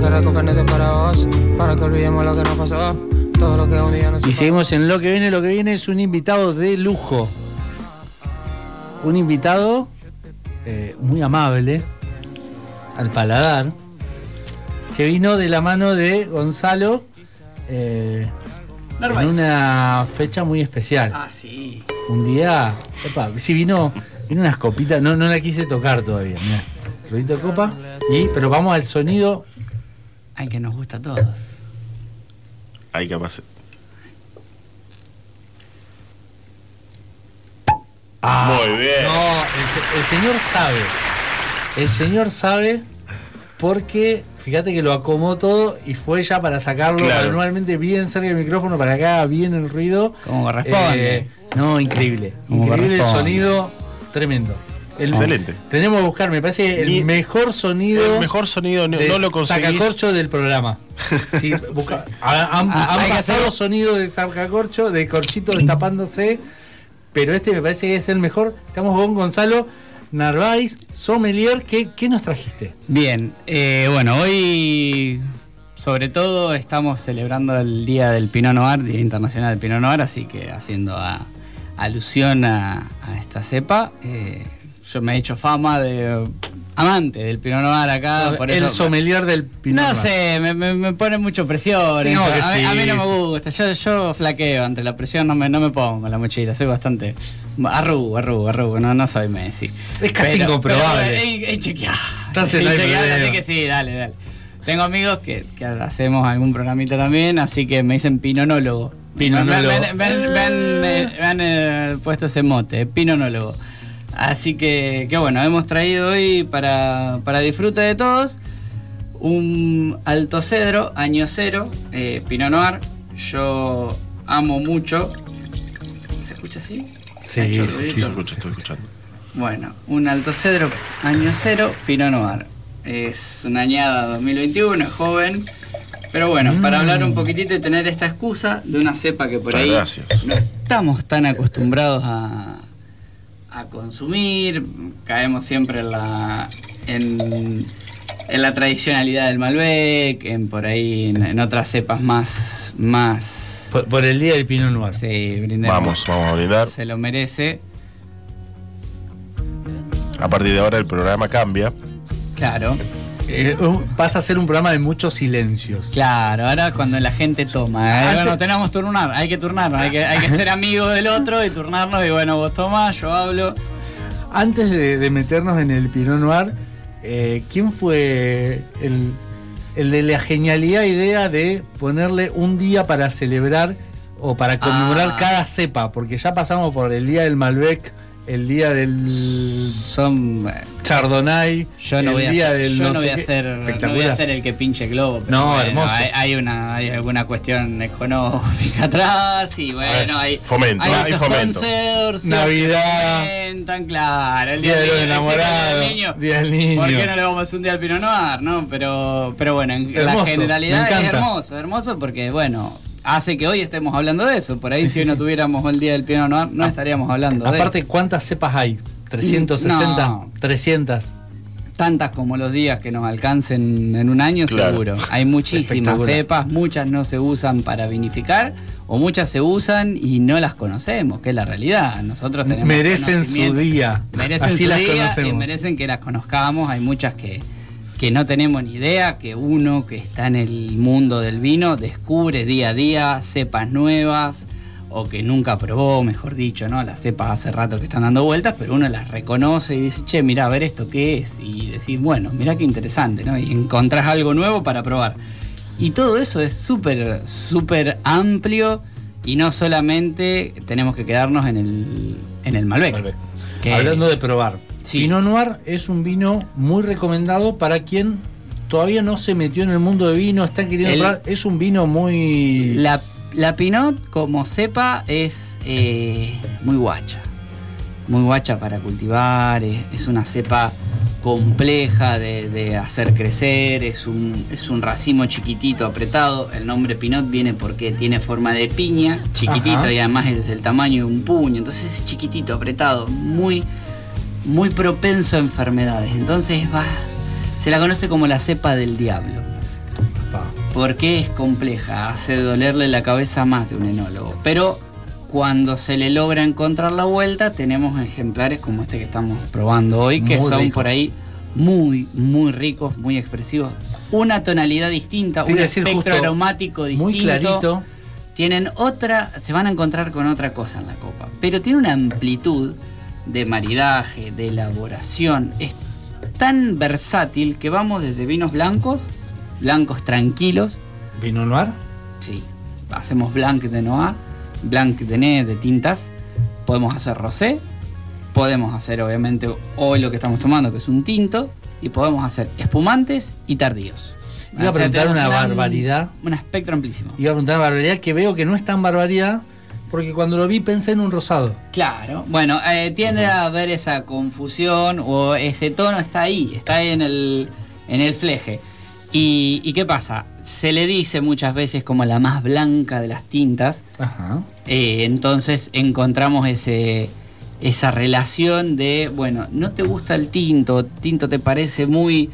caraco Fernet para vos, para que olvidemos lo que nos pasó. Todo lo que un día nos Y seguimos en lo que viene. Lo que viene es un invitado de lujo. Un invitado eh, muy amable, al paladar, que vino de la mano de Gonzalo eh, en una fecha muy especial. Ah, sí. Un día, epa, sí vino, vino unas copitas, no, no la quise tocar todavía, mirá. Ruidito de copa, y, pero vamos al sonido. Ay, que nos gusta a todos. Hay que pasar. Ah, Muy bien. No, el, se- el señor sabe. El señor sabe porque fíjate que lo acomodó todo y fue ya para sacarlo Claro. manualmente bien cerca del micrófono para que haga bien el ruido. Como corresponde. Eh, no, increíble. Como increíble el sonido, tremendo. El- Excelente. Tenemos que buscar, me parece, el Ni- mejor sonido. El mejor sonido no, de no lo conseguís. sacacorcho del programa. Sí, busca- ha- han Ah, han hay que pasado hacer- sonidos de sacacorcho, de corchito destapándose, pero este me parece que es el mejor. Estamos con Gonzalo Narváez, sommelier. ¿Qué, qué nos trajiste? Bien, eh, bueno, hoy sobre todo estamos celebrando el Día del Pinot Noir, Día Internacional del Pinot Noir, así que haciendo a- alusión a, a esta cepa, eh, yo me he hecho fama de amante del Pinot Noir acá. por el eso- sommelier del Pinot No sé, me, me- me pone mucho presión. No, a, mí, a mí no me sí. gusta. Yo, yo flaqueo ante la presión, no me, no me pongo en la mochila. Soy bastante. Arrugo, arrugo, arrugo. No, no soy Messi. Es casi incomprobable. pero. Entonces Eh, no hay chequeá, problema. Así que sí, dale, dale. Tengo amigos que, que hacemos algún programita también, así que me dicen pinonólogo. Pinonólogo. Me han- eh, eh, puesto ese mote, pinonólogo. Así que, que bueno, hemos traído hoy para, para disfrute de todos un Alto Cedro, año cero, eh, Pinot Noir. Yo amo mucho. ¿Se escucha así? Sí, sí, Sí, escucho, estoy escuchando. Bueno, un Alto Cedro, año cero, Pinot Noir. Es una añada 2021, es joven. Pero bueno, para Mm. hablar un poquitito y tener esta excusa de una cepa que por Muchas ahí gracias. no estamos tan acostumbrados a, a consumir, caemos siempre en la, en, en la tradicionalidad del Malbec, en por ahí en, en otras cepas más, más Por, por el día del Pinot Noir. sí, brindemos. Vamos, vamos a brindar. se lo merece, A partir de ahora el programa cambia. claro. Eh, pasa a ser un programa de muchos silencios. Claro, ahora cuando la gente toma, eh, Antes- bueno, tenemos turnar, hay que turnarnos, hay que, hay que ser amigos del otro y turnarnos y bueno, vos tomás, yo hablo. Antes de, de meternos en el Pinot Noir, eh, ¿quién fue el, el de la genialidad idea de ponerle un día para celebrar o para conmemorar Ah. cada cepa? Porque ya pasamos por el día del Malbec, el día del Son eh, Chardonnay, Yo no el voy a día ser, del yo no no sé voy a qué. ser, no voy a Espectacular. ser el que pinche globo. pero No, bueno, hermoso. Hay, hay una, hay alguna cuestión económica atrás y bueno, hay fomento, hay, fomento. Navidad. fomentan, claro, el Día de los el enamorados, niño. Día del niño. ¿Por qué no le vamos a hacer un día al Pinot Noir? No, pero, pero bueno, en Hermoso, la generalidad es hermoso, hermoso porque bueno, hace que hoy estemos hablando de eso. Por ahí Sí, si sí, no sí. tuviéramos el día del Pinot Noir no estaríamos hablando de Aparte, ¿cuántas cepas hay? ¿360? No. 300. tantas como los días que nos alcancen en un año, Claro. seguro. Hay muchísimas cepas, muchas no se usan para vinificar o muchas se usan y no las conocemos, que es la realidad. Nosotros tenemos Merecen su día. Merecen Así su las día y conocemos. merecen que las conozcamos. Hay muchas que, que no tenemos ni idea, que uno que está en el mundo del vino descubre día a día cepas nuevas o que nunca probó, mejor dicho, ¿no? Las cepas hace rato que están dando vueltas, pero uno las reconoce y dice, che, mira, a ver esto qué es. Y decís, bueno, mira qué interesante, ¿no? Y encontrás algo nuevo para probar. Y todo eso es súper, súper amplio y no solamente tenemos que quedarnos en el, en el Malbec. Malbec. Que- Hablando de probar. Sí. Pinot Noir es un vino muy recomendado para quien todavía no se metió en el mundo de vino, está queriendo El- probar. Es un vino muy. La, la Pinot, como cepa, es eh, muy guacha. Muy guacha para cultivar, es, es una cepa compleja de, de hacer crecer, es un, es un racimo chiquitito, apretado. El nombre Pinot viene porque tiene forma de piña, chiquitito Ajá. y además es del tamaño de un puño. Entonces es chiquitito, apretado, muy, muy propenso a enfermedades. Entonces va, se la conoce como la cepa del diablo. Porque es compleja, hace dolerle la cabeza más de un enólogo. Pero cuando se le logra encontrar la vuelta, tenemos ejemplares como este que estamos probando hoy, que Muy son rico. por ahí muy, muy ricos, muy expresivos. Una tonalidad distinta, Te un espectro aromático distinto. Muy clarito. Tienen otra, se van a encontrar con otra cosa en la copa, pero tiene una amplitud de maridaje, de elaboración, es tan versátil que vamos desde vinos blancos, blancos tranquilos, Vino noir. sí, hacemos blanc de noir, blanc de nez de tintas, podemos hacer rosé, podemos hacer obviamente hoy lo que estamos tomando que es un tinto y podemos hacer espumantes y tardíos. Iba a O sea, preguntar una barbaridad. Un espectro amplísimo. Iba a preguntar una barbaridad que veo que no es tan barbaridad, porque cuando lo vi pensé en un rosado. Claro, bueno, eh, tiende a haber esa confusión o ese tono está ahí, está ahí en el, en el fleje. Y, ¿Y qué pasa? Se le dice muchas veces como la más blanca de las tintas, Ajá. eh, entonces encontramos ese, esa relación de, bueno, no te gusta el tinto, tinto te parece muy,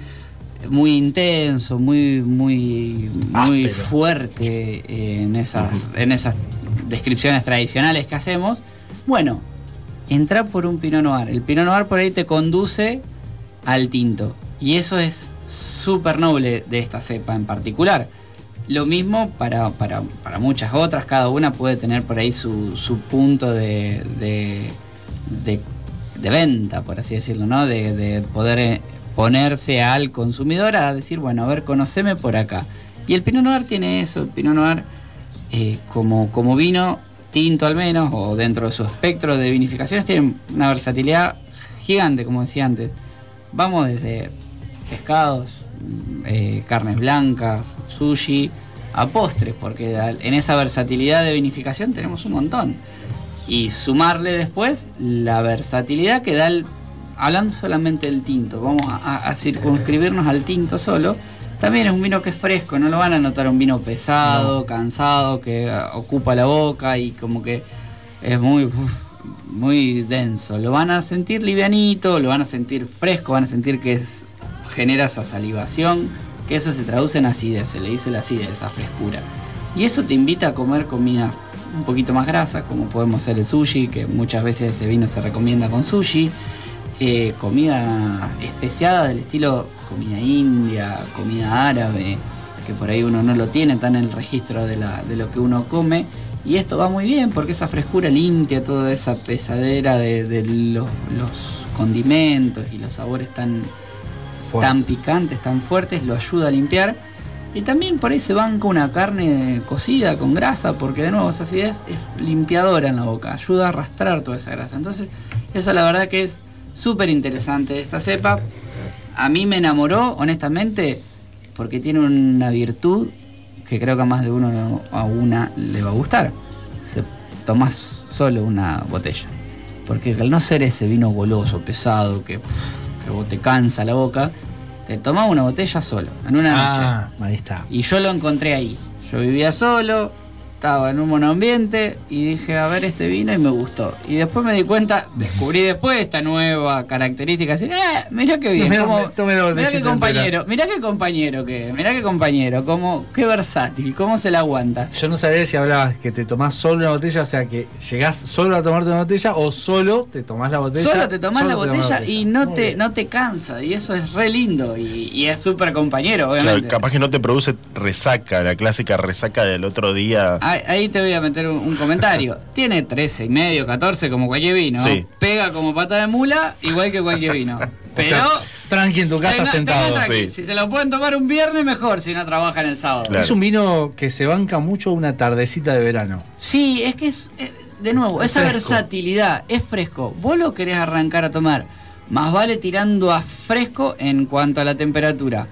muy intenso, muy, muy, muy Áspero. fuerte en, esas, en esas descripciones tradicionales que hacemos. Bueno, entra por un Pinot Noir. El Pinot Noir por ahí te conduce al tinto. Y eso es súper noble de esta cepa en particular. Lo mismo para, para, muchas otras, cada una puede tener por ahí su, su punto de, de, de- de venta, por así decirlo, ¿no? De, de poder eh, ponerse al consumidor a decir, bueno, a ver, conoceme por acá. Y el Pinot Noir tiene eso, el Pinot Noir eh, como, como vino tinto al menos, o dentro de su espectro de vinificaciones, tiene una versatilidad gigante, como decía antes. Vamos desde pescados, mm, eh, carnes blancas, sushi, a postres, porque en esa versatilidad de vinificación tenemos un montón. Y sumarle después la versatilidad que da el. Hablando solamente del tinto, vamos a- a circunscribirnos al tinto solo. También es un vino que es fresco, no lo van a notar un vino pesado, cansado, que ah, ocupa la boca y como que es muy, muy denso. Lo van a sentir livianito, lo van a sentir fresco, van a sentir que es- genera esa salivación, que eso se traduce en acidez, se le dice la acidez, esa frescura. Y eso te invita a comer comida un poquito más grasa, como podemos hacer el sushi, que muchas veces este vino se recomienda con sushi. Eh, comida especiada del estilo comida india, comida árabe, que por ahí uno no lo tiene tan en el registro de, la- de lo que uno come. Y esto va muy bien porque esa frescura limpia toda esa pesadera de, de los, los condimentos y los sabores tan, Fuerte. tan picantes, tan fuertes, lo ayuda a limpiar. Y también por ahí se banca una carne cocida con grasa, porque de nuevo esa acidez es limpiadora en la boca, ayuda a arrastrar toda esa grasa. Entonces, eso la verdad que es súper interesante de esta cepa. A mí me enamoró, honestamente, porque tiene una virtud que creo que a más de uno a una le va a gustar. Se tomas solo una botella. Porque al no ser ese vino goloso, pesado, que, que vos te cansa la boca, te tomás una botella solo, en una noche. Ah, ahí está. Y yo lo encontré ahí. Yo vivía solo, estaba en un monoambiente y dije, a ver este vino y me gustó. Y después me di cuenta, descubrí después esta nueva característica, así, eh, mirá qué bien, Mirá, botellita qué compañero, mirá qué compañero que, mirá qué compañero, cómo, qué versátil, cómo se la aguanta. Yo no sabía si hablabas que te tomás solo una botella, o sea, que llegás solo a tomarte una botella o solo te tomás la botella. Solo te tomás la te botella y no Muy te, bien. no te cansa, y eso es re lindo, y, y es súper compañero, Claro, obviamente. capaz que no te produce resaca, la clásica resaca del otro día. Ahí, ahí te voy a meter un, un comentario. Tiene 13 y medio, 14 como cualquier vino. Sí. Pega como pata de mula, igual que cualquier vino. Pero O sea, tranqui en tu casa tenga- sentado. tenga sí. Si se lo pueden tomar un viernes, mejor si no trabajan el sábado. Claro. Es un vino que se banca mucho una tardecita de verano. Sí, es que es, eh, de nuevo, Es esa fresco. versatilidad, es fresco. Vos lo querés arrancar a tomar, más vale tirando a fresco en cuanto a la temperatura.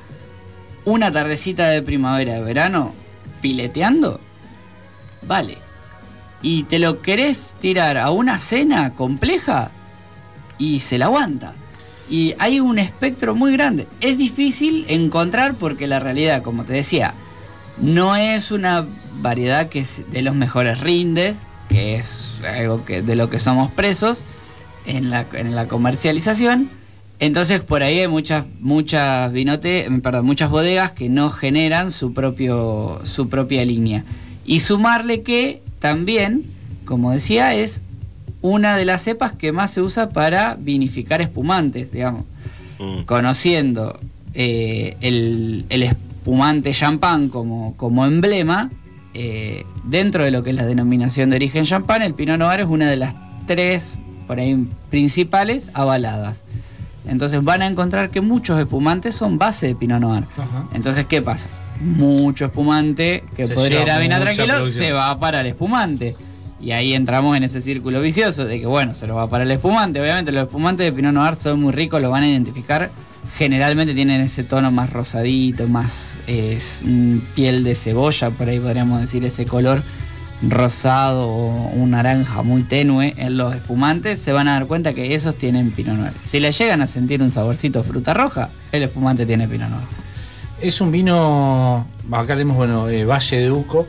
Una tardecita de primavera, de verano, pileteando, vale. Y te lo querés tirar a una cena compleja y se la aguanta. Y hay un espectro muy grande. Es difícil encontrar porque la realidad, como te decía, no es una variedad que es de los mejores rindes, que es algo que de lo que somos presos en la, comercialización. Entonces por ahí hay muchas, muchas vinote, perdón, muchas bodegas que no generan su propio, su propia línea. Y sumarle que también, como decía, es una de las cepas que más se usa para vinificar espumantes, digamos. Mm. Conociendo eh, el, el espumante champán como, como emblema, eh, dentro de lo que es la denominación de origen champán, el Pinot Noir es una de las tres por ahí principales avaladas. Entonces van a encontrar que muchos espumantes son base de Pinot Noir. Ajá. Entonces, ¿qué pasa? Mucho espumante que Se podría ir a mucha tranquilo producción. se va para el espumante. Y ahí entramos en ese círculo vicioso de que, bueno, se lo va para el espumante. Obviamente, los espumantes de Pinot Noir son muy ricos, lo van a identificar. Generalmente tienen ese tono más rosadito, más eh, piel de cebolla, por ahí podríamos decir, ese color rosado o un naranja muy tenue en los espumantes, se van a dar cuenta que esos tienen Pinot Noir. Si le llegan a sentir un saborcito fruta roja, el espumante tiene Pinot Noir. Es un vino, acá tenemos, bueno, eh, Valle de Uco,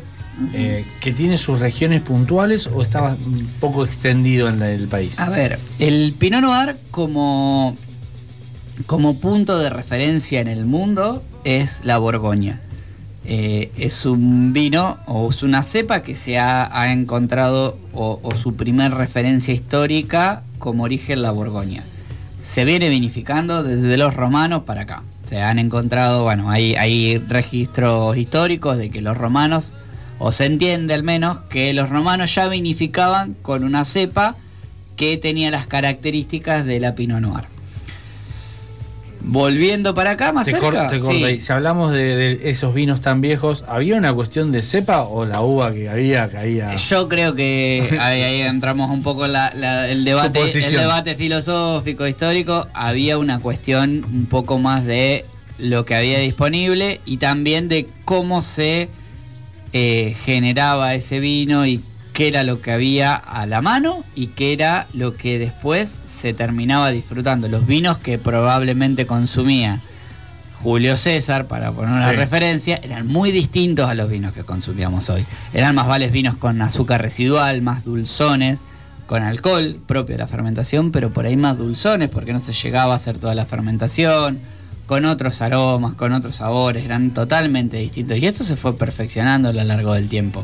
eh, que tiene sus regiones puntuales o está un poco extendido en la- el país. A ver, el Pinot Noir como, como punto de referencia en el mundo es la Borgoña. Eh, es un vino o es una cepa que se ha, ha encontrado o, o su primer referencia histórica como origen la Borgoña. Se viene vinificando desde los romanos para acá. Se han encontrado, bueno, hay, registros históricos de que los romanos, o se entiende al menos, que los romanos ya vinificaban con una cepa que tenía las características de la Pinot Noir. Volviendo para acá, más Te, cerca. te sí. ahí. Si hablamos de, de esos vinos tan viejos, ¿había una cuestión de cepa o la uva que había caía? Yo creo que ahí, ahí entramos un poco en la- la- el debate, el debate filosófico, histórico. Había una cuestión un poco más de lo que había disponible y también de cómo se eh, generaba ese vino y qué era lo que había a la mano y qué era lo que después se terminaba disfrutando. Los vinos que probablemente consumía Julio César, para poner una Sí. referencia, eran muy distintos a los vinos que consumíamos hoy. Eran más vales vinos con azúcar residual, más dulzones, con alcohol propio de la fermentación, pero por ahí más dulzones, porque no se llegaba a hacer toda la fermentación, con otros aromas, con otros sabores, eran totalmente distintos. Y esto se fue perfeccionando a lo largo del tiempo.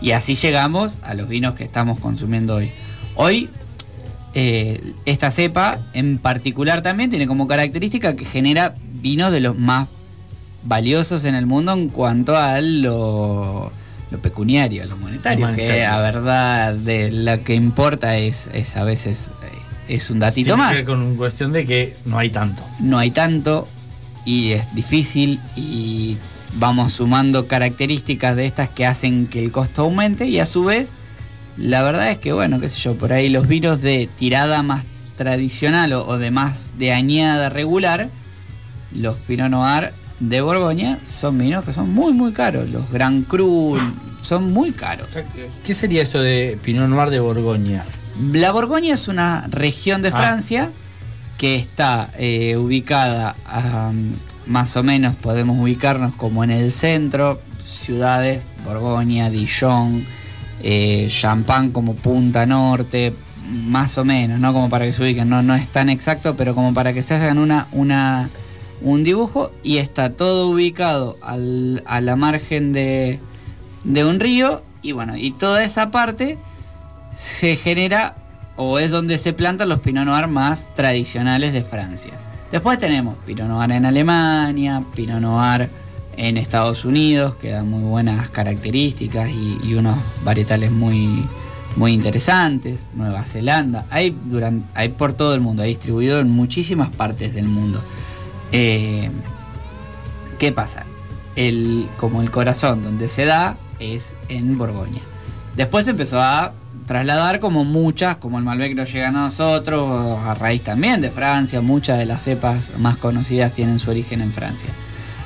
Y así llegamos a los vinos que estamos consumiendo hoy. Hoy eh, esta cepa en particular también tiene como característica que genera vinos de los más valiosos en el mundo en cuanto a lo, lo pecuniario, a lo monetario, que a verdad de lo que importa es, es a veces eh, es un datito Tiene más. que ver con cuestión de que no hay tanto. No hay tanto y es difícil y vamos sumando características de estas que hacen que el costo aumente y a su vez la verdad es que bueno, qué sé yo, por ahí los vinos de tirada más tradicional o, o de más de añada regular, los Pinot Noir de Borgoña son vinos que son muy muy caros, los Grand Cru son muy caros. ¿Qué sería esto de Pinot Noir de Borgoña? La Borgoña es una región de Ah. Francia que está eh, ubicada a, más o menos, podemos ubicarnos como en el centro, ciudades, Borgoña, Dijon, eh, Champagne como punta norte, más o menos, ¿no? Como para que se ubiquen, no, no es tan exacto, pero como para que se hagan una, una, un dibujo y está todo ubicado a la margen de, de un río y bueno, y toda esa parte se genera o es donde se plantan los Pinot Noir más tradicionales de Francia. Después tenemos Pinot Noir en Alemania, Pinot Noir en Estados Unidos, que da muy buenas características y, unos varietales muy, muy interesantes. Nueva Zelanda, hay, durante, hay por todo el mundo, hay distribuido en muchísimas partes del mundo. Eh, ¿Qué pasa? El, como el corazón donde se da es en Borgoña. Después empezó a trasladar como muchas, como el Malbec no llega a nosotros, a raíz también de Francia, muchas de las cepas más conocidas tienen su origen en Francia.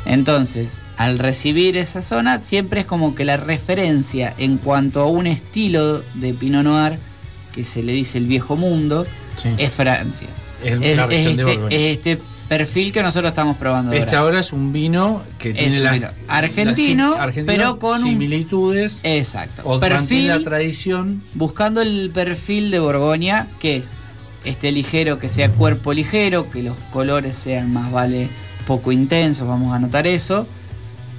Entonces, al recibir esa zona, siempre es como que la referencia en cuanto a un estilo de Pinot Noir, que se le dice el viejo mundo, Sí. es Francia. Es Es, la es región de este, es este perfil que nosotros estamos probando Este ahora. ahora es un vino que Es tiene un vino argentino, pero con un- similitudes Exacto. o mantiene la perfil, tradición. buscando el perfil de Borgoña, que es esté ligero, que sea cuerpo ligero, que los colores sean más vale poco intensos, vamos a notar eso.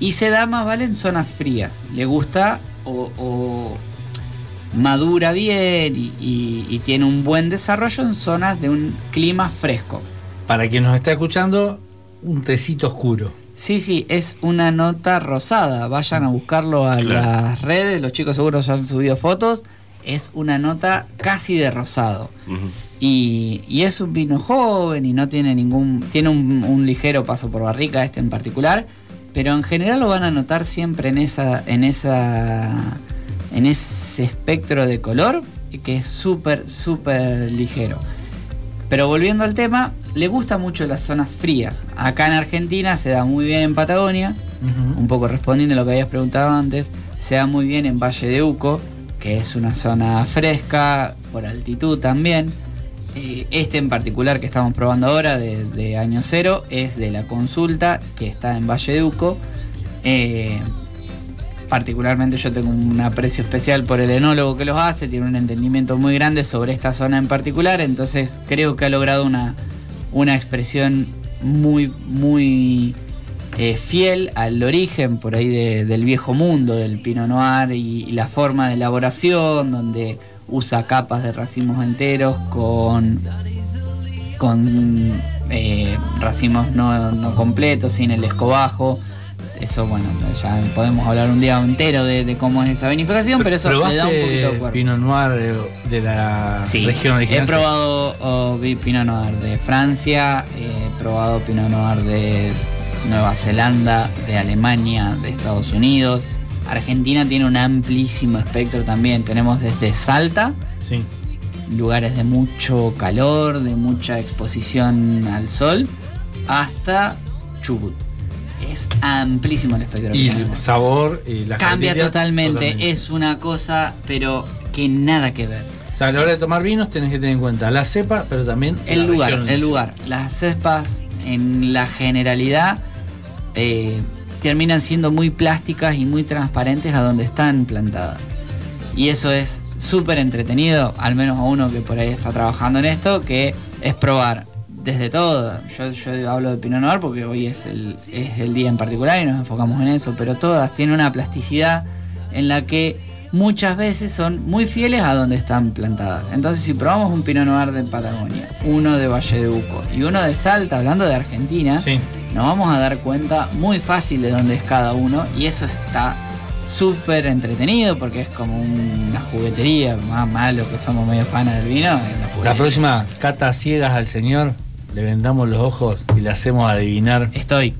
Y se da más vale en zonas frías. Le gusta o, o madura bien y, y- y tiene un buen desarrollo en zonas de un clima fresco. Para quien nos está escuchando, un tecito oscuro. Sí, sí, es una nota rosada. Vayan a buscarlo a Claro. las redes, los chicos seguro ya han subido fotos. Es una nota casi de rosado. Y es un vino joven y no tiene ningún. Tiene un, un ligero paso por barrica, este en particular. Pero en general lo van a notar siempre en esa. en esa. en ese espectro de color que es súper, súper ligero. Pero volviendo al tema, le gusta mucho las zonas frías. Acá en Argentina se da muy bien en Patagonia, un poco respondiendo a lo que habías preguntado antes, se da muy bien en Valle de Uco, que es una zona fresca, por altitud también. Eh, Este en particular que estamos probando ahora, de, de año cero, es de la consulta que está en Valle de Uco. Eh, particularmente yo tengo un aprecio especial por el enólogo que los hace, tiene un entendimiento muy grande sobre esta zona en particular, entonces creo que ha logrado una, una expresión muy, muy eh, fiel al origen por ahí de- del viejo mundo del Pinot Noir y, y la forma de elaboración, donde usa capas de racimos enteros con, con eh, racimos no, no completos, sin el escobajo. Eso, bueno, ya podemos hablar un día entero de, de cómo es esa vinificación, pero eso le da un poquito de cuerpo. Pinot Noir de, de la Sí, región original? he probado oh, Pinot Noir de Francia, he probado Pinot Noir de Nueva Zelanda, de Alemania, de Estados Unidos. Argentina tiene un amplísimo espectro también. Tenemos desde Salta, Sí. lugares de mucho calor, de mucha exposición al sol, hasta Chubut. Es amplísimo el espectro. Y el sabor y la Cambia totalmente. es una cosa, pero que nada que ver. O sea, a la hora de tomar vinos tenés que tener en cuenta la cepa, pero también El la lugar, el lugar. Las cepas en la generalidad eh, terminan siendo muy plásticas y muy transparentes a donde están plantadas. Y eso es súper entretenido, al menos a uno que por ahí está trabajando en esto, que es probar desde todo. Yo, yo hablo de Pinot Noir porque hoy es el, es el día en particular y nos enfocamos en eso, pero todas tienen una plasticidad en la que muchas veces son muy fieles a donde están plantadas. Entonces, si probamos un Pinot Noir de Patagonia, uno de Valle de Uco y uno de Salta, hablando de Argentina, Sí. nos vamos a dar cuenta muy fácil de dónde es cada uno y eso está súper entretenido porque es como una juguetería, más malo que somos medio fanas del vino. La próxima, cata ciegas al señor, le vendamos los ojos y le hacemos adivinar. Estoy.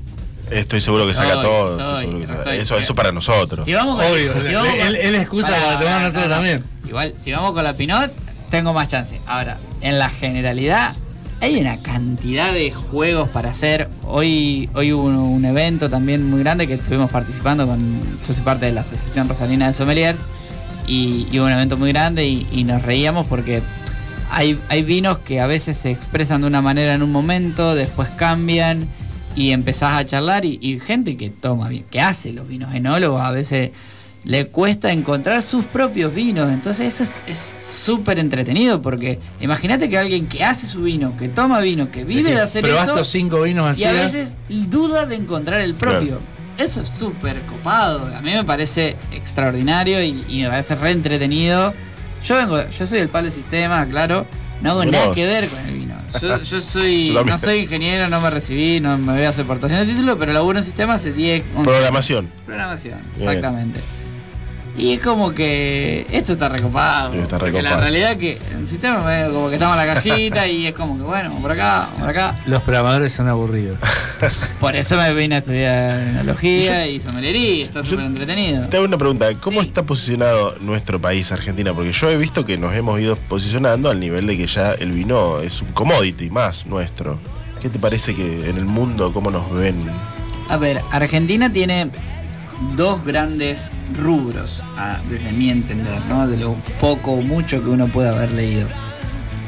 Estoy seguro que saca Estoy, todo. estoy, estoy seguro que saca- estoy. eso, eso para nosotros. Si vamos con, Obvio, si vamos con- él- él excusa para tomar nosotros también. Igual, si vamos con la Pinot, tengo más chance. Ahora, en la generalidad, hay una cantidad de juegos para hacer. Hoy, hoy hubo un, un evento también muy grande que estuvimos participando con. Yo soy parte de la Asociación Rosalina de Sommelier. Y, y hubo un evento muy grande y, y nos reíamos porque hay, hay vinos que a veces se expresan de una manera en un momento, después cambian y empezás a charlar y, y gente que toma bien, que hace los vinos enólogos a veces le cuesta encontrar sus propios vinos, entonces eso es- es súper entretenido porque imagínate que alguien que hace su vino, que toma vino, que vive de hacer eso estos cinco vinos y a así. veces duda de encontrar el propio. Claro. Eso es súper copado. A mí me parece extraordinario y, y me parece re entretenido. Yo vengo, yo soy del palo de sistema, claro. No hago nada vos. que ver con el vino. Yo, yo soy, no soy ingeniero, no me recibí, no me voy a hacer portación de título, pero laburo en sistema hace 10, 11 Programación. Programación, Bien. Y es como que esto está recopado. Sí, está porque recopado. la realidad es que en sistema medio como que estamos en la cajita y es como que bueno, por acá, por acá. Los programadores son aburridos. Por eso me vine a estudiar enología y sommelería, está súper entretenido. Te hago una pregunta, ¿cómo Sí. está posicionado nuestro país, Argentina? Porque yo he visto que nos hemos ido posicionando al nivel de que ya el vino es un commodity más nuestro. ¿Qué te parece que en el mundo cómo nos ven? A ver, Argentina tiene dos grandes rubros, ah, desde mi entender, ¿no? De lo poco o mucho que uno puede haber leído.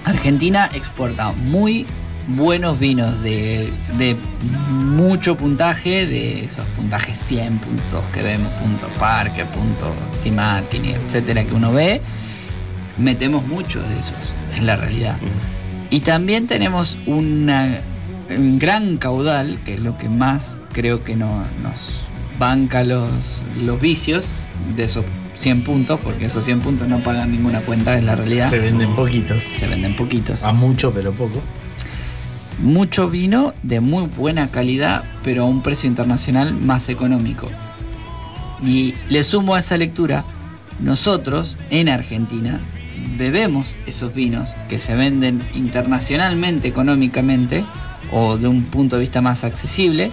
Argentina exporta muy buenos vinos de, de mucho puntaje, de esos puntajes 100 puntos que vemos, punto parque, punto Timarkin, etcétera, que uno ve. Metemos muchos de esos, es la realidad. Y también tenemos una, un gran caudal, que es lo que más creo que no, nos banca los, los vicios de esos 100 puntos, porque esos 100 puntos no pagan ninguna cuenta, es la realidad. Se venden poquitos. Se venden poquitos. A mucho, pero poco. Mucho vino de muy buena calidad, pero a un precio internacional más económico. Y le sumo a esa lectura, nosotros en Argentina bebemos esos vinos que se venden internacionalmente económicamente o de un punto de vista más accesible,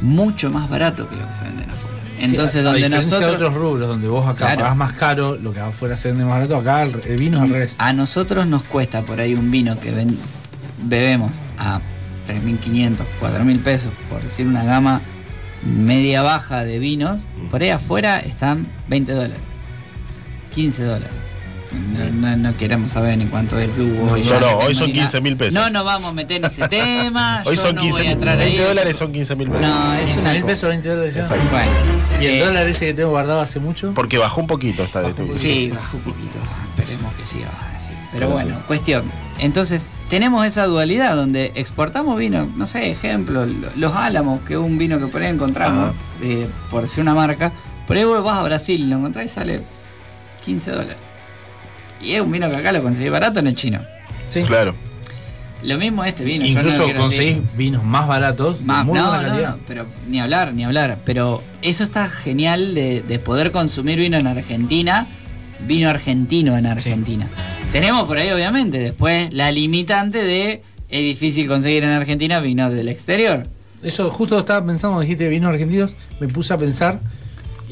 mucho más barato que lo que se venden afuera. Entonces, Sí, a- a donde diferencia de nosotros otros rubros, donde vos acá Claro. pagás más caro, lo que afuera se vende más barato, acá el, el vino es al revés. A nosotros nos cuesta por ahí un vino que ven- bebemos a 3.500, 4.000 pesos, por decir una gama media baja de vinos. Por ahí afuera están 20 dólares, 15 dólares. No, no- no queremos saber en cuánto es el Blue hoy. No, yo no, tengo hoy son ni nada. 15.000 pesos. No nos vamos a meter en ese tema. Hoy yo son no 15 voy a mil entrar ahí. 20 dólares son 15 mil pesos. No, es 15 mil pesos, 20 dólares. Bueno, Y el eh, dólar ese que tengo guardado hace mucho. Porque bajó un poquito esta de un Sí, bajó un poquito. Esperemos que siga así. Pero bueno, cuestión. Entonces, tenemos esa dualidad donde exportamos vino, no sé, ejemplo, lo- los álamos, que es un vino que por ahí encontramos, eh, por decir una marca. Por ahí vos vas a Brasil y lo encontrás y sale 15 dólares. Y es un vino que acá lo conseguís barato en el chino. Sí. Claro. Lo mismo este vino. yo no Incluso lo quiero conseguís decir. vinos más baratos, Más- muy no, buena no, calidad. no, pero ni hablar, ni hablar. Pero eso está genial de, de poder consumir vino en Argentina, vino argentino en Argentina. Tenemos por ahí, obviamente, después la limitante de es difícil conseguir en Argentina vino del exterior. Eso justo estaba pensando, dijiste vinos argentinos, me puse a pensar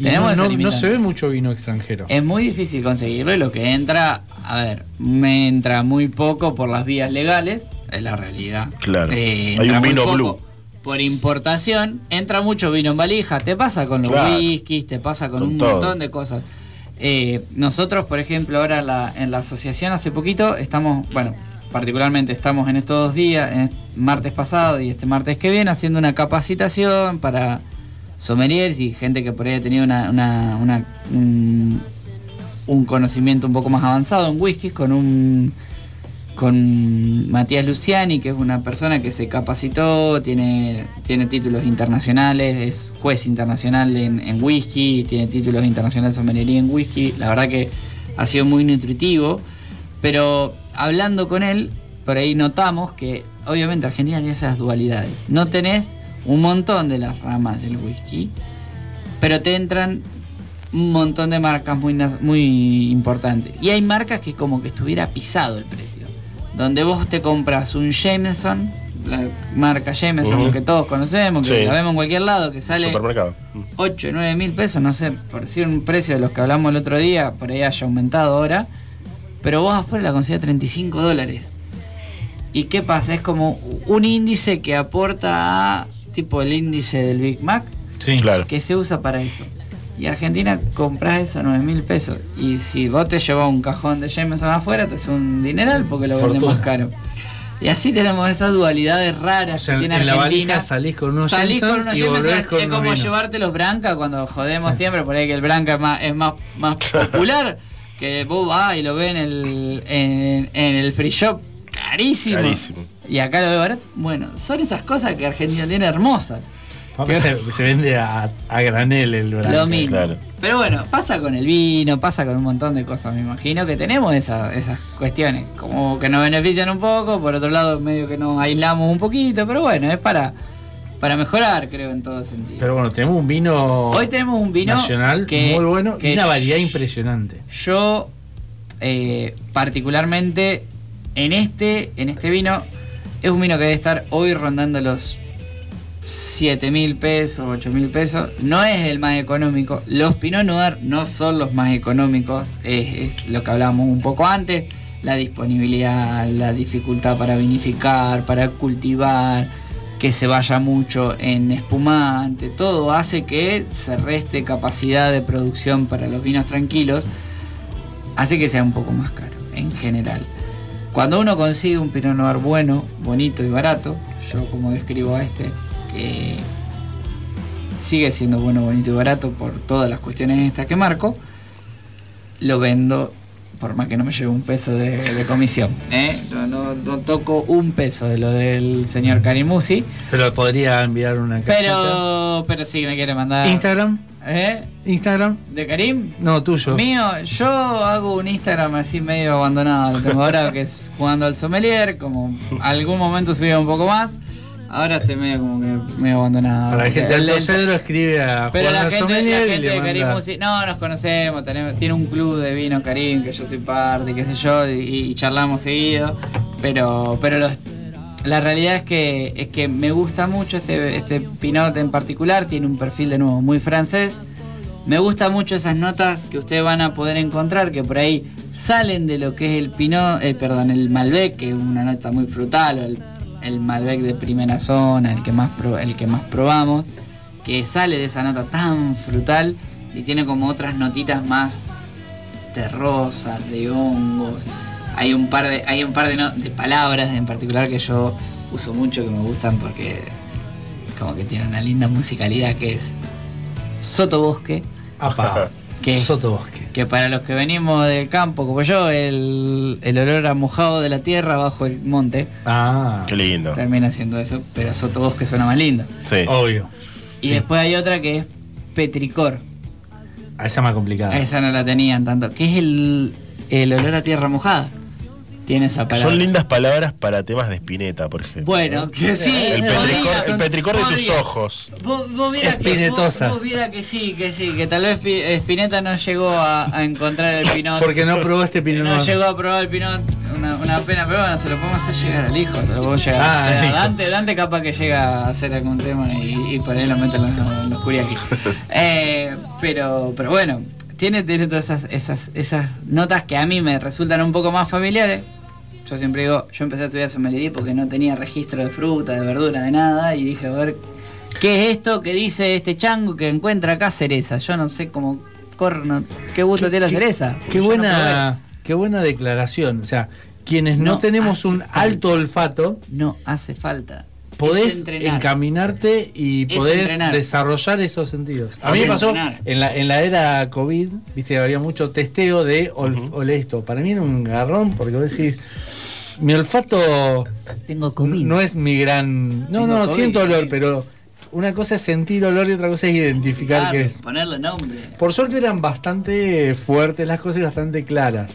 Tenemos no, se ve mucho vino extranjero. Es muy difícil conseguirlo y lo que entra, a ver, me entra muy poco por las vías legales, es la realidad. Claro. Eh, Hay un vino blue. Por importación, entra mucho vino en valija, te pasa con los Claro. whiskies, te pasa con, Con un todo. montón de cosas. Eh, nosotros, por ejemplo, ahora en la, en la asociación hace poquito estamos, bueno, particularmente estamos en estos dos días, en este martes pasado y este martes que viene, haciendo una capacitación para sommeliers y gente que por ahí ha tenido una, un, conocimiento un poco más avanzado en whisky con un con Matías Luciani, que es una persona que se capacitó, tiene, tiene títulos internacionales, es juez internacional en, en whisky, tiene títulos internacionales de sommelería en whisky. La verdad que ha sido muy nutritivo, pero hablando con él, por ahí notamos que obviamente Argentina tiene esas dualidades. No tenés un montón de las ramas del whisky, pero te entran un montón de marcas muy, muy importantes. Y hay marcas que como que estuviera pisado el precio. Donde vos te compras un Jameson, la marca Jameson que todos conocemos, que Sí. la vemos en cualquier lado, que sale Supermercado. Mm. 8 o 9 mil pesos, no sé, por decir un precio de los que hablamos el otro día, por ahí haya aumentado ahora, pero vos afuera la conseguís a 35 dólares. ¿Y qué pasa? Es como un índice que aporta a, tipo el índice del Big Mac, Sí. Claro. que se usa para eso. Y Argentina compras eso a 9 mil pesos. Y si vos te llevas un cajón de Jameson afuera, te hace un dineral porque lo venden más caro. Y así tenemos esas dualidades raras O sea, que en, tiene en la Argentina. valija salís con unos Salís Jameson con unos y Jameson, volvés con es como vinos. llevarte los Branca cuando jodemos siempre, por ahí que el Branca es más, es más, más popular, que vos vas y lo ves en el, en, en el free shop carísimo. Carísimo. Y acá lo ve barato. Bueno, son esas cosas que Argentina tiene hermosas. Se, se vende a, a granel el branca. Lo mismo. claro. Pero bueno, pasa con el vino, pasa con un montón de cosas. Me imagino que tenemos esa- esas cuestiones, como que nos benefician un poco, por otro lado medio que nos aislamos un poquito, pero bueno, es para, para mejorar, creo, en todo sentido. Pero bueno, tenemos un vino Hoy tenemos un vino nacional que- muy bueno que y una variedad impresionante. Yo, eh, particularmente en este, en este vino, es un vino que debe estar hoy rondando los 7 mil pesos, 8 mil pesos. No es el más económico. Los Pinot Noir no son los más económicos. Es, lo que hablábamos un poco antes. La disponibilidad, la dificultad para vinificar, para cultivar, que se vaya mucho en espumante. Todo hace que se reste capacidad de producción para los vinos tranquilos. Hace que sea un poco más caro en general. Cuando uno consigue un Pinot Noir bueno, bonito y barato, yo como describo a este, que sigue siendo bueno, bonito y barato por todas las cuestiones estas que marco, lo vendo por más que no me lleve un peso de, de comisión. ¿eh? No, no- no toco un peso de lo del señor Carimusi. Pero podría enviar una cajita. Pero, pero sí me quiere mandar. Instagram, ¿Eh? Instagram, ¿De Karim? no tuyo. Mío, yo hago un Instagram así medio abandonado. Lo tengo ahora que es jugando al sommelier, como algún momento subía un poco más. Ahora estoy medio como que medio abandonado. Para la gente el- Cedro escribe a Pero Juan la gente, la gente de Karim Musi- no, nos conocemos, tenemos, tiene un club de vino Karim, que yo soy parte, qué sé yo, y, y charlamos seguido. Pero, pero los- la realidad es que, es que me gusta mucho este, este Pinot en particular, tiene un perfil de nuevo muy francés. Me gusta mucho esas notas que ustedes van a poder encontrar, que por ahí salen de lo que es el Pinot, eh, perdón, el Malbec, que es una nota muy frutal, o el, el Malbec de primera zona, el que más pro- el que más probamos, que sale de esa nota tan frutal y tiene como otras notitas más terrosas, de hongos. Hay un par de, hay un par de, no- de palabras en particular que yo uso mucho que me gustan porque como que tiene una linda musicalidad que es sotobosque, Apa, ¿Qué? Sotobosque. que para los que venimos del campo como yo, el, el olor a mojado de la tierra bajo el monte Ah, Qué lindo. termina siendo eso, pero sotobosque suena más lindo. Sí. obvio. Y después hay otra que es petricor. A esa más complicada. Esa no la tenían tanto. Que es el, el olor a tierra mojada. Tiene esa palabra. Son lindas palabras para temas de espineta, por ejemplo. Bueno, que sí. el podría, petricor, el petricor de tus ojos. Vos, vos viera que, vos, Espinetosas. vos viera que sí, que sí, que tal vez Pi- Spinetta no llegó a, a encontrar el pinot. Porque no probó este Pinot no llegó a probar el pinot, una, una pena, pero bueno, se lo podemos hacer llegar al hijo, se lo podemos llegar Ah, a hacer. hijo. Dante, Dante capaz que llega a hacer algún tema y, y por ahí lo meten los, los curiaquis. Eh, pero, pero bueno, tiene, tiene todas esas, esas, esas notas que a mí me resultan un poco más familiares. Yo siempre digo, yo empecé a estudiar sommelier porque no tenía registro de fruta, de verdura, de nada, y dije, a ver, ¿qué es esto que dice este chango que encuentra acá cereza? Yo no sé cómo corno, qué gusto tiene la cereza. Qué no buena, qué buena declaración. O sea, quienes no, No tenemos un falta. alto olfato, No hace falta. Podés encaminarte y podés desarrollar esos sentidos. A mí me pasó en la, en la era COVID, viste, había mucho testeo de ol, esto. Para mí era un garrón porque vos decís, mi olfato Tengo no es mi gran... No, Tengo no, COVID, siento olor, sí. pero una cosa es sentir olor y otra cosa es identificar Claro, qué es. Ponerle nombre. Por suerte eran bastante fuertes las cosas y bastante claras.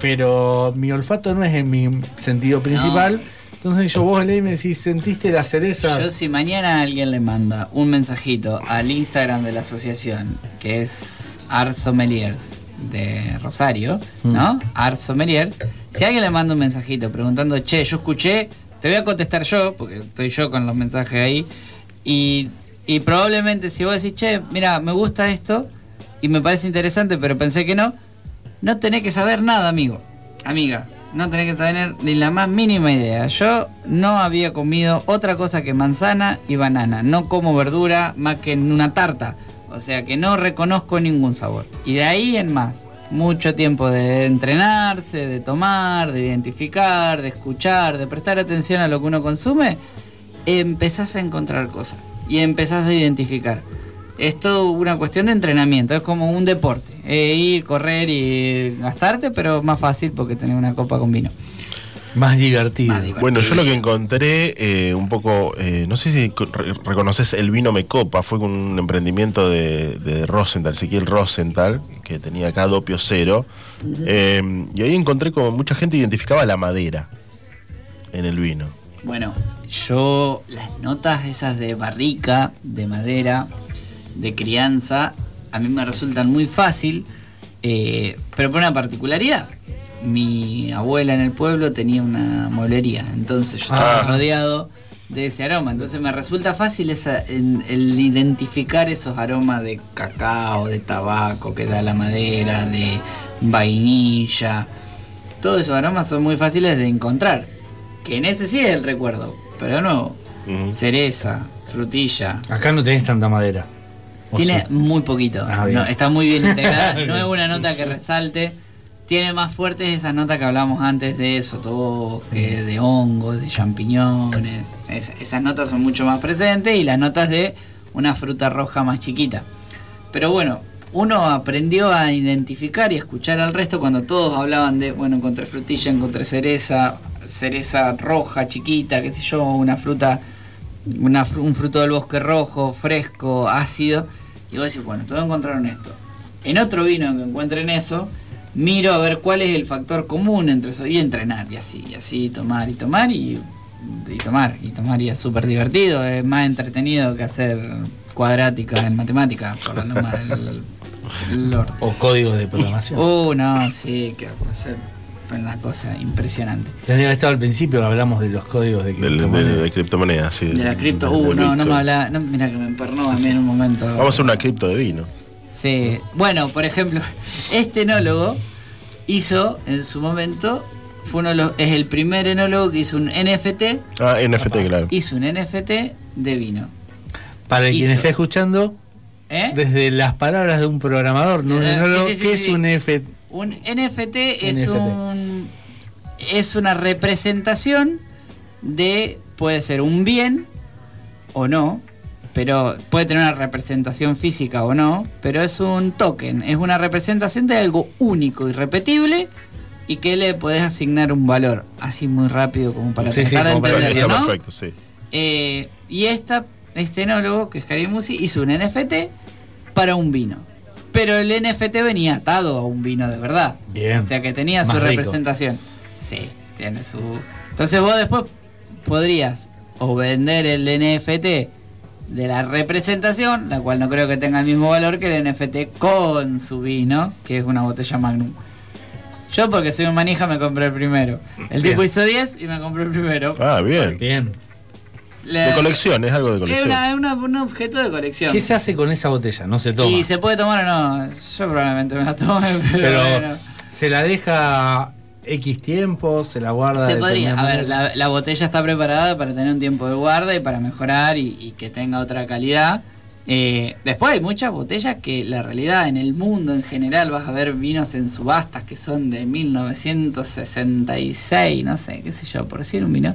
Pero mi olfato no es en mi sentido principal. Entonces yo vos leí y me decís, ¿sentiste la cereza? Yo si mañana alguien le manda un mensajito al Instagram de la asociación, que es Art Sommeliers de Rosario, Mm. ¿no? Art Sommeliers, si alguien le manda un mensajito preguntando, che, yo escuché, te voy a contestar yo, porque estoy yo con los mensajes ahí, y, y probablemente si vos decís, che, mira, me gusta esto, y me parece interesante, pero pensé que no, no tenés que saber nada, amigo, amiga. No tenés que tener ni la más mínima idea. Yo no había comido otra cosa que manzana y banana. No como verdura más que en una tarta. O sea que no reconozco ningún sabor. Y de ahí en más. Mucho tiempo de entrenarse, de tomar, de identificar, de escuchar, de prestar atención a lo que uno consume. Empezás a encontrar cosas. Y empezás a identificar. Es todo una cuestión de entrenamiento, es como un deporte. Eh, ir, correr y gastarte, pero más fácil porque tenés una copa con vino. Más divertido. Más divertido. Bueno, yo lo que encontré eh, un poco, eh, no sé si co- re- reconoces el vino me copa, fue con un emprendimiento de, de Rosenthal, Ezequiel Rosenthal, que tenía acá Dopio Cero, eh, y ahí encontré como mucha gente identificaba la madera en el vino. Bueno, yo las notas esas de barrica, de madera, de crianza, a mí me resultan muy fácil, eh, pero por una particularidad. Mi abuela en el pueblo tenía una mueblería, entonces yo estaba Ah. rodeado de ese aroma, entonces me resulta fácil esa, en- el identificar esos aromas de cacao, de tabaco que da la madera, de vainilla. Todos esos aromas son muy fáciles de encontrar. Que en ese sí es el recuerdo, pero no. Cereza, frutilla. Acá no tenés tanta madera. ¿O Tiene sí? muy poquito. Ah. No, está muy bien integrada. no es una nota que resalte. Tiene más fuertes esas notas que hablamos antes de sotobosque, de hongos, de champiñones. Es- esas notas son mucho más presentes y las notas de una fruta roja más chiquita. Pero bueno, uno aprendió a identificar y escuchar al resto cuando todos hablaban de, bueno, encontré frutilla, encontré cereza, cereza roja, chiquita, qué sé yo, una fruta, una, un fruto del bosque rojo, fresco, ácido. Y vos decís, bueno, todos encontraron esto. En otro vino que encuentren eso, miro a ver cuál es el factor común entre eso y entrenar, y así, y así, tomar y tomar y, y tomar, y tomar, y es súper divertido, es más entretenido que hacer cuadrática en matemática, por la loma del del orto. O códigos de programación. Uh, no, sí, que hacer una cosa impresionante. Tendría que estado al principio, hablamos de los códigos de Del- de, criptomonedas. de criptomonedas, sí. De la cripto, uh, no, no me habla, no, mira que me empernó a mí en un momento. Vamos a hacer una cripto de vino. Sí, bueno, por ejemplo, este enólogo hizo en su momento, fue uno de los- es el primer enólogo que hizo un NFT, Ah, NFT, claro. hizo un NFT de vino. Para quien esté escuchando, ¿Eh? desde las palabras de un programador, ¿no? Eh, sí, sí, ¿Qué sí, es sí. un F? Un NFT es NFT. un es una representación de puede ser un bien o no, pero puede tener una representación física o no, pero es un token, es una representación de algo único y repetible y que le podés asignar un valor, así muy rápido como para Sí, sí, tratar como de entenderlo, Está ¿no? perfecto, sí. Eh, y esta, este enólogo, que es Karim Musi, hizo un NFT para un vino. Pero el NFT venía atado a un vino de verdad. Bien. O sea que tenía su rico. representación. Sí, tiene su. Entonces vos después podrías o vender el NFT de la representación, la cual no creo que tenga el mismo valor que el NFT con su vino, que es una botella Magnum. Yo porque soy un manija me compré el primero. El tipo Bien. hizo 10 y me compré el primero. Ah, bien. Bien. De colección, es algo de es colección. una- una- un objeto de colección. ¿Qué se hace con esa botella? No se toma. ¿Y se puede tomar o no? Yo probablemente me la tome, pero, Pero bueno. se la deja X tiempo, se la guarda. Se podría. A ver, la, la botella está preparada para tener un tiempo de guarda y para mejorar y, y que tenga otra calidad. Eh, después hay muchas botellas que la realidad en el mundo en general vas a ver vinos en subastas que son de 1966, no sé, qué sé yo, por decir un vino.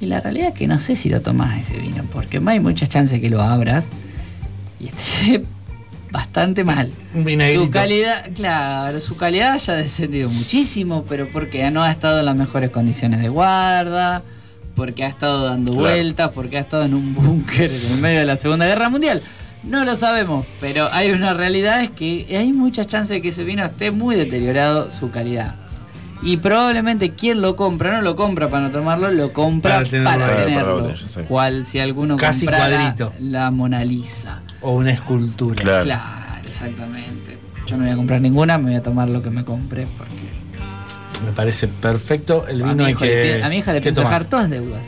Y la realidad es que no sé si lo tomás ese vino, porque hay muchas chances que lo abras y esté bastante mal. Un vinagrito. Su calidad, claro, su calidad ya ha descendido muchísimo, pero porque no ha estado en las mejores condiciones de guarda, porque ha estado dando Claro. vueltas, porque ha estado en un búnker en el medio de la Segunda Guerra Mundial. No lo sabemos, pero hay una realidad es que hay muchas chances de que ese vino esté muy deteriorado su calidad. Y probablemente quien lo compra no lo compra para no tomarlo, lo compra Para tenerlo. para Para- tenerlo. para botella, sí. Cual si alguno Casi comprara cuadrito. la Mona Lisa. O una escultura. Claro. Claro, exactamente. Yo no voy a comprar ninguna, me voy a tomar lo que me compré porque Me parece perfecto. El a vino mi, hay hijo le a mi hija le que pienso dejar todas deudas.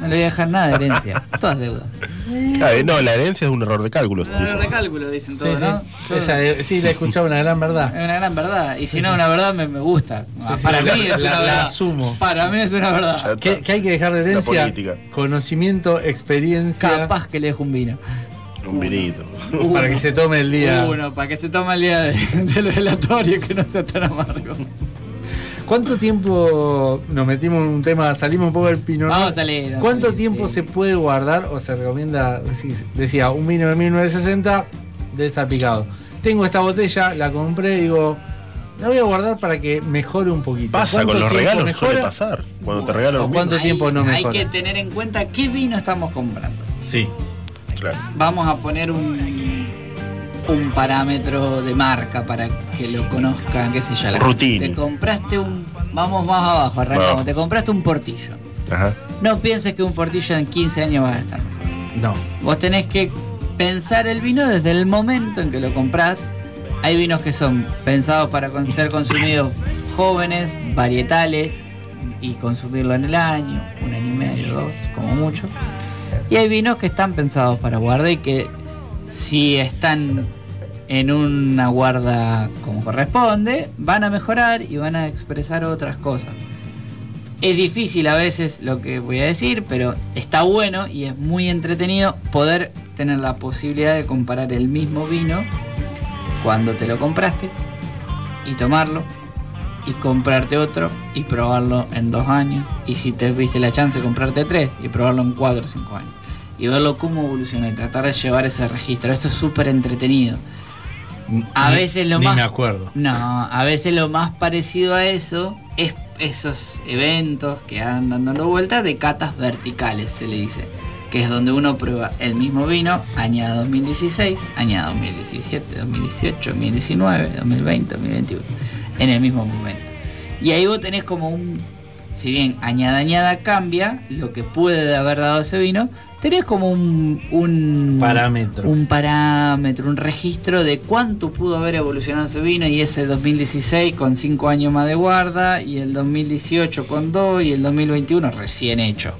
No le voy a dejar nada de herencia, todas deudas. Claro, no, la herencia es un error de cálculo. Un error de cálculo, dicen Sí, todos, sí. ¿no? Yo- Esa, sí, la he escuchado, una gran verdad. es una gran verdad. Y si no, una verdad me, me gusta. Ah, sí, Para la- mí es la- una la verdad. asumo. Para mí es una verdad. ¿Qué, qué hay que dejar de herencia? Conocimiento, experiencia. Capaz que le dejo un vino. Un vinito. Para que se tome el día. Uno, para que se tome el día de, del velatorio que no sea tan amargo. ¿Cuánto tiempo nos metimos en un tema? Salimos un poco del pino. Vamos a a ¿Cuánto salir, tiempo sí. se puede guardar o se recomienda? Decía, un vino de 1960 debe estar picado. Tengo esta botella, la compré, digo, la voy a guardar para que mejore un poquito. Pasa ¿Cuánto con los regalos, mejora? suele pasar. Cuando te regalan ¿O un cuánto vino. tiempo no Hay mejora? que tener en cuenta qué vino estamos comprando. Sí. Claro. Vamos a poner un, un parámetro de marca para que lo conozcan, qué sé yo. la- Rutini. Te compraste un. Vamos más abajo, arrancamos. Te compraste un portillo. Ajá. No pienses que un portillo en 15 años va a estar. No. Vos tenés que pensar el vino desde el momento en que lo comprás. Hay vinos que son pensados para ser consumidos jóvenes, varietales, y consumirlo en el año, un año y medio, dos, como mucho. Y hay vinos que están pensados para guarda y que si están en una guarda como corresponde, van a mejorar y van a expresar otras cosas. Es difícil a veces lo que voy a decir, pero está bueno y es muy entretenido poder tener la posibilidad de comparar el mismo vino cuando te lo compraste y tomarlo y comprarte otro y probarlo en dos años y si te viste la chance de comprarte tres y probarlo en cuatro o cinco años y verlo cómo evoluciona y tratar de llevar ese registro. Esto es súper entretenido. A Ni- veces lo ni más. me acuerdo. No, a veces lo más parecido a eso es esos eventos que andan dando vueltas de catas verticales, se le dice. Que es donde uno prueba el mismo vino, añada 2016, añada 2017, 2018, 2019, 2020, 2021, en el mismo momento. Y ahí vos tenés como un. Si bien añada, añada cambia, lo que puede haber dado ese vino, tenés como un. un Parámetro. Un parámetro, un registro de cuánto pudo haber evolucionado ese vino y ese 2016 con 5 años más de guarda y el 2018 con 2 y el 2021 recién hecho.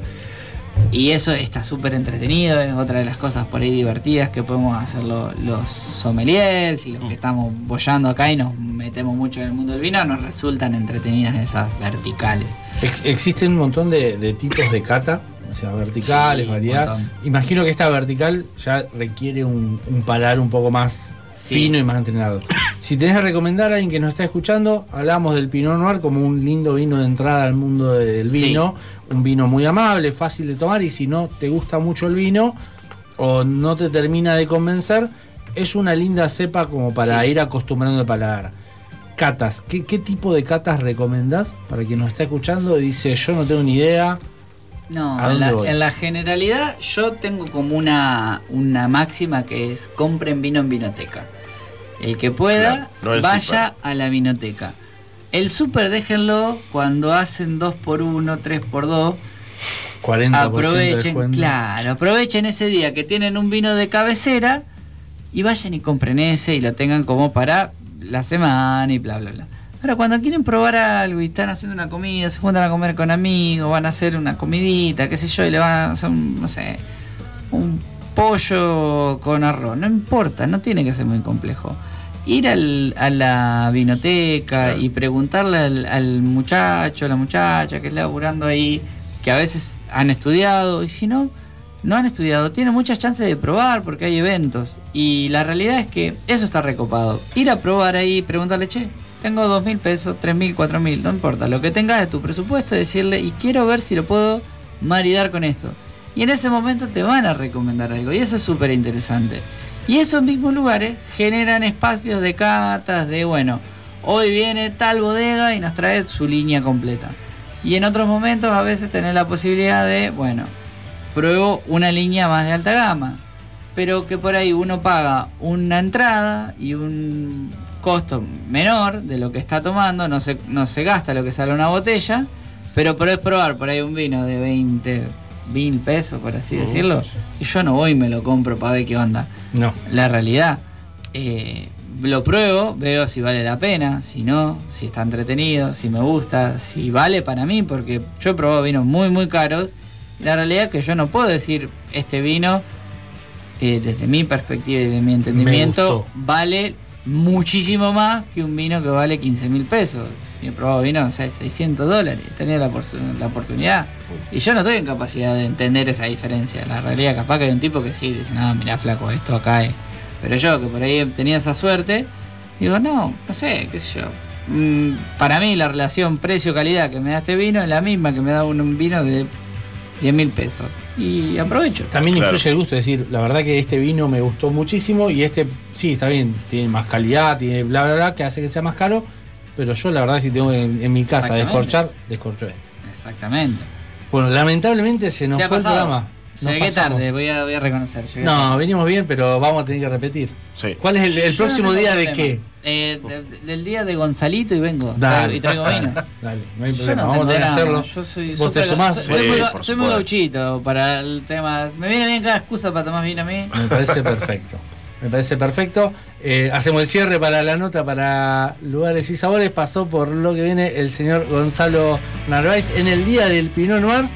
Y eso está súper entretenido, es otra de las cosas por ahí divertidas que podemos hacer lo- los sommeliers y los que estamos bollando acá y nos metemos mucho en el mundo del vino, nos resultan entretenidas esas verticales. Ex- existen un montón de, de tipos de cata, o sea, verticales, Sí, variedad. Imagino que esta vertical ya requiere un, un paladar un poco más Sí. fino y más entrenado. Si tenés que recomendar a alguien que nos está escuchando, hablamos del Pinot Noir como un lindo vino de entrada al mundo del Sí. vino, un vino muy amable, fácil de tomar y si no te gusta mucho el vino o no te termina de convencer, es una linda cepa como para ir acostumbrando el paladar. Catas, ¿qué, qué tipo de catas recomendás para quien nos está escuchando dice yo no tengo ni idea? No, ¿A en la, en la generalidad yo tengo como una, una máxima que es compren vino en vinoteca. El que pueda, no vaya a la vinoteca. El súper déjenlo cuando hacen 2 por 1 3 por 2 40% de Aprovechen, claro, aprovechen ese día que tienen un vino de cabecera y vayan y compren ese y lo tengan como para la semana y bla, bla, bla. Ahora, cuando quieren probar algo y están haciendo una comida, se juntan a comer con amigos, van a hacer una comidita, qué sé yo, y le van a hacer, un, no sé, un pollo con arroz. No importa, no tiene que ser muy complejo. Ir al- a la vinoteca y preguntarle al, al muchacho, a la muchacha que está laburando ahí, que a veces han estudiado, y si no, no han estudiado, tienen muchas chances de probar porque hay eventos. Y la realidad es que eso está recopado. Ir a probar ahí y preguntarle, che, tengo dos mil pesos, tres mil, cuatro mil, no importa, lo que tengas de tu presupuesto, decirle, y quiero ver si lo puedo maridar con esto. Y en ese momento te van a recomendar algo, y eso es súper interesante. Y esos mismos lugares generan espacios de catas, de bueno, hoy viene tal bodega y nos trae su línea completa. Y en otros momentos a veces tener la posibilidad de, bueno, pruebo una línea más de alta gama, pero que por ahí uno paga una entrada y un costo menor de lo que está tomando, no se, no se gasta lo que sale una botella, pero podés probar por ahí un vino de 20 mil pesos, por así decirlo, y yo no voy y me lo compro para ver qué onda. No. La realidad, eh, lo pruebo, veo si vale la pena, si no, si está entretenido, si me gusta, si vale para mí, porque yo he probado vinos muy, muy caros. La realidad es que yo no puedo decir este vino, eh, desde mi perspectiva y de mi entendimiento, vale muchísimo más que un vino que vale 15 mil pesos. Y he probado vino, no sé, 600 dólares, tenía la, por- la oportunidad. Y yo no estoy en capacidad de entender esa diferencia. La realidad, capaz que hay un tipo que sí, dice, no, mirá, flaco, esto acá. Pero yo, que por ahí tenía esa suerte, digo, no, no sé, qué sé yo. Mm, para mí, la relación precio-calidad que me da este vino es la misma que me da un vino de 10 mil pesos. Y aprovecho. También Claro. influye el gusto, es decir, la verdad que este vino me gustó muchísimo y este, sí, está bien, tiene más calidad, tiene bla, bla, bla, que hace que sea más caro, pero yo la verdad si tengo en, en mi casa descorchar, descorcho este. Exactamente. Bueno, lamentablemente se nos Se fue el pasado. programa. Nos Llegué pasamos. tarde, voy a, voy a reconocer. No, tarde. venimos bien, pero vamos a tener que repetir. Sí. ¿Cuál es el, el próximo no día de problema. qué? Eh, de- de- del día de Gonzalito y vengo. Dale, y traigo vino. Dale, no hay Yo problema, no vamos a hacerlo. Yo soy, ¿Vos te sumás? Soy, Sí, soy muy, soy muy gauchito para el tema. Me viene bien cada excusa para tomar vino a mí. Me parece perfecto. Me parece perfecto. Eh, hacemos el cierre para la nota para lugares y sabores. Pasó por lo que viene el señor Gonzalo Narváez en el día del Pinot Noir.